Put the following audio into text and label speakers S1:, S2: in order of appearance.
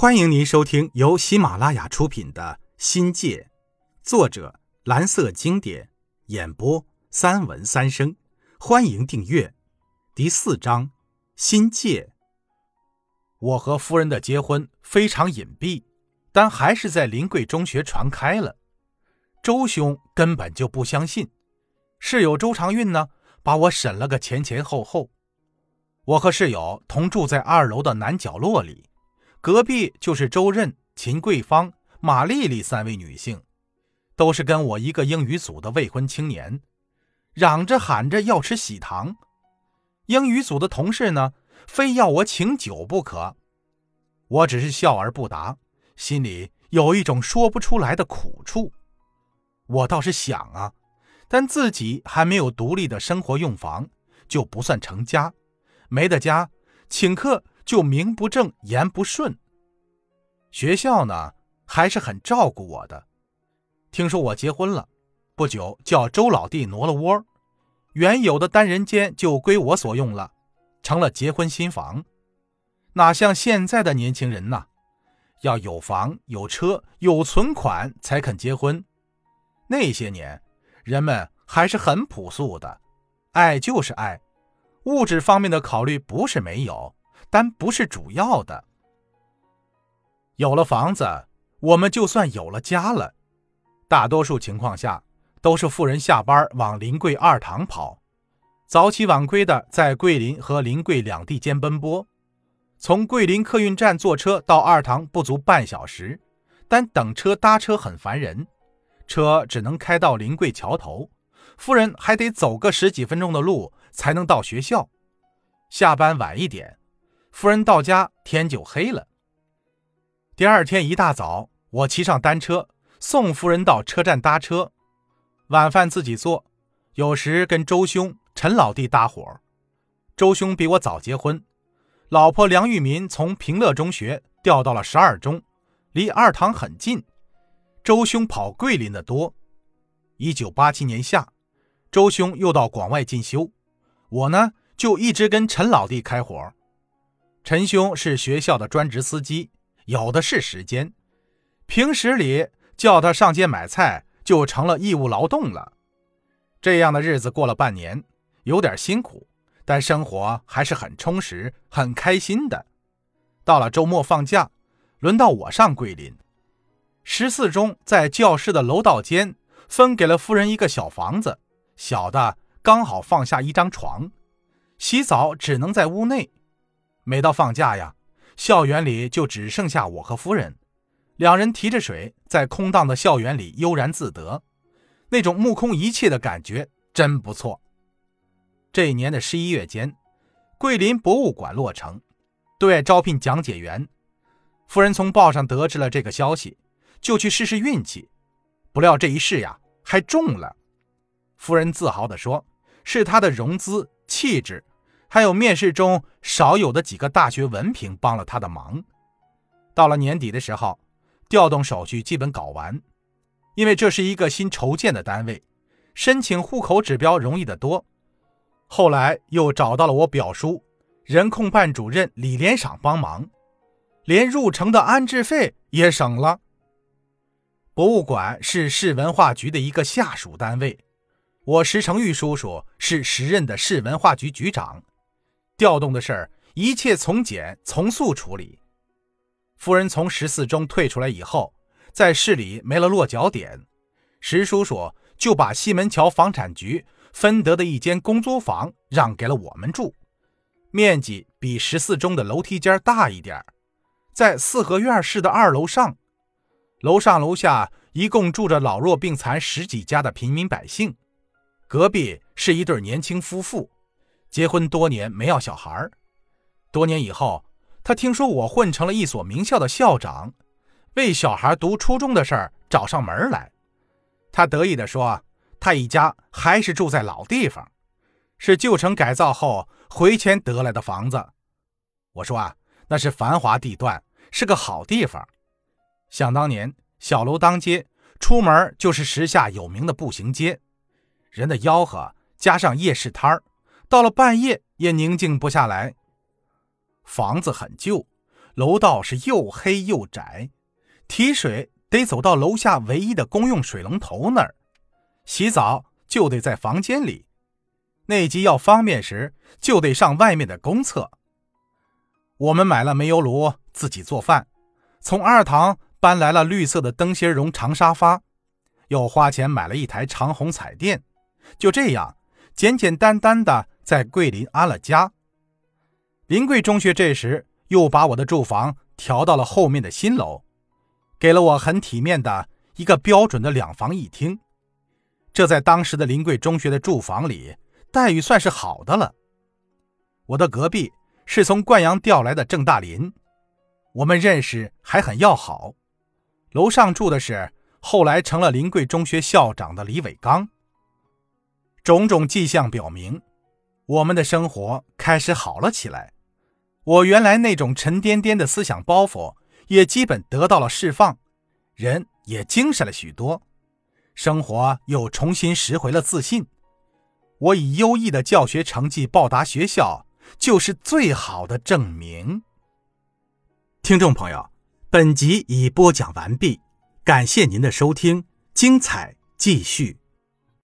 S1: 欢迎您收听由喜马拉雅出品的《新界》，作者蓝色经典，演播三文三生。欢迎订阅。第四章，新界。我和夫人的结婚非常隐蔽，但还是在临桂中学传开了。周兄根本就不相信，室友周长运呢，把我审了个前前后后。我和室友同住在二楼的南角落里。隔壁就是周任、秦桂芳、马丽丽三位女性，都是跟我一个英语组的未婚青年，嚷着喊着要吃喜糖。英语组的同事呢，非要我请酒不可。我只是笑而不答，心里有一种说不出来的苦处。我倒是想啊，但自己还没有独立的生活用房，就不算成家，没得家，请客。就名不正言不顺。学校呢还是很照顾我的。听说我结婚了，不久叫周老弟挪了窝，原有的单人间就归我所用了，成了结婚新房。哪像现在的年轻人呐，要有房有车有存款才肯结婚。那些年，人们还是很朴素的，爱就是爱，物质方面的考虑不是没有。但不是主要的。有了房子，我们就算有了家了。大多数情况下，都是富人下班往临桂二塘跑，早起晚归的在桂林和临桂两地间奔波。从桂林客运站坐车到二塘不足半小时，但等车搭车很烦人，车只能开到临桂桥头，夫人还得走个十几分钟的路才能到学校。下班晚一点。夫人到家，天就黑了。第二天一大早，我骑上单车送夫人到车站搭车，晚饭自己做，有时跟周兄、陈老弟搭伙。周兄比我早结婚，老婆梁玉民从平乐中学调到了十二中，离二塘很近。周兄跑桂林的多。一九八七年夏，周兄又到广外进修，我呢就一直跟陈老弟开伙。陈兄是学校的专职司机，有的是时间。平时里叫他上街买菜，就成了义务劳动了。这样的日子过了半年，有点辛苦，但生活还是很充实、很开心的。到了周末放假，轮到我上桂林。十四中在教室的楼道间分给了夫人一个小房子，小的刚好放下一张床，洗澡只能在屋内。每到放假呀，校园里就只剩下我和夫人，两人提着水在空荡的校园里悠然自得，那种目空一切的感觉真不错。这一年的十一月间，桂林博物馆落成，对外招聘讲解员。夫人从报上得知了这个消息，就去试试运气，不料这一试呀，还中了。夫人自豪地说：“是她的融资气质。”还有面试中少有的几个大学文凭帮了他的忙。到了年底的时候，调动手续基本搞完，因为这是一个新筹建的单位，申请户口指标容易得多。后来又找到了我表叔，人控办主任李连赏帮忙，连入城的安置费也省了。博物馆是市文化局的一个下属单位，我石成玉叔叔是时任的市文化局局长。调动的事儿，一切从简从速处理。夫人从十四中退出来以后，在市里没了落脚点，石叔叔就把西门桥房产局分得的一间公租房让给了我们住，面积比十四中的楼梯间大一点在四合院式的二楼上，楼上楼下一共住着老弱病残十几家的平民百姓，隔壁是一对年轻夫妇。结婚多年没要小孩多年以后，他听说我混成了一所名校的校长，为小孩读初中的事儿找上门来。他得意地说：“他一家还是住在老地方，是旧城改造后回迁得来的房子。”我说：“啊，那是繁华地段，是个好地方。想当年，小楼当街，出门就是时下有名的步行街，人的吆喝加上夜市摊儿。”到了半夜也宁静不下来。房子很旧，楼道是又黑又窄，提水得走到楼下唯一的公用水龙头那儿，洗澡就得在房间里，内急要方便时就得上外面的公厕。我们买了煤油炉，自己做饭，从二堂搬来了绿色的灯芯绒长沙发，又花钱买了一台长虹彩电，就这样简简单单的在桂林安了家。临桂中学这时又把我的住房调到了后面的新楼，给了我很体面的一个标准的两房一厅。这在当时的临桂中学的住房里，待遇算是好的了。我的隔壁是从灌阳调来的郑大林，我们认识还很要好。楼上住的是后来成了临桂中学校长的李伟刚。种种迹象表明，我们的生活开始好了起来。我原来那种沉甸甸的思想包袱也基本得到了释放，人也精神了许多，生活又重新拾回了自信。我以优异的教学成绩报答学校，就是最好的证明。听众朋友，本集已播讲完毕，感谢您的收听，精彩继续。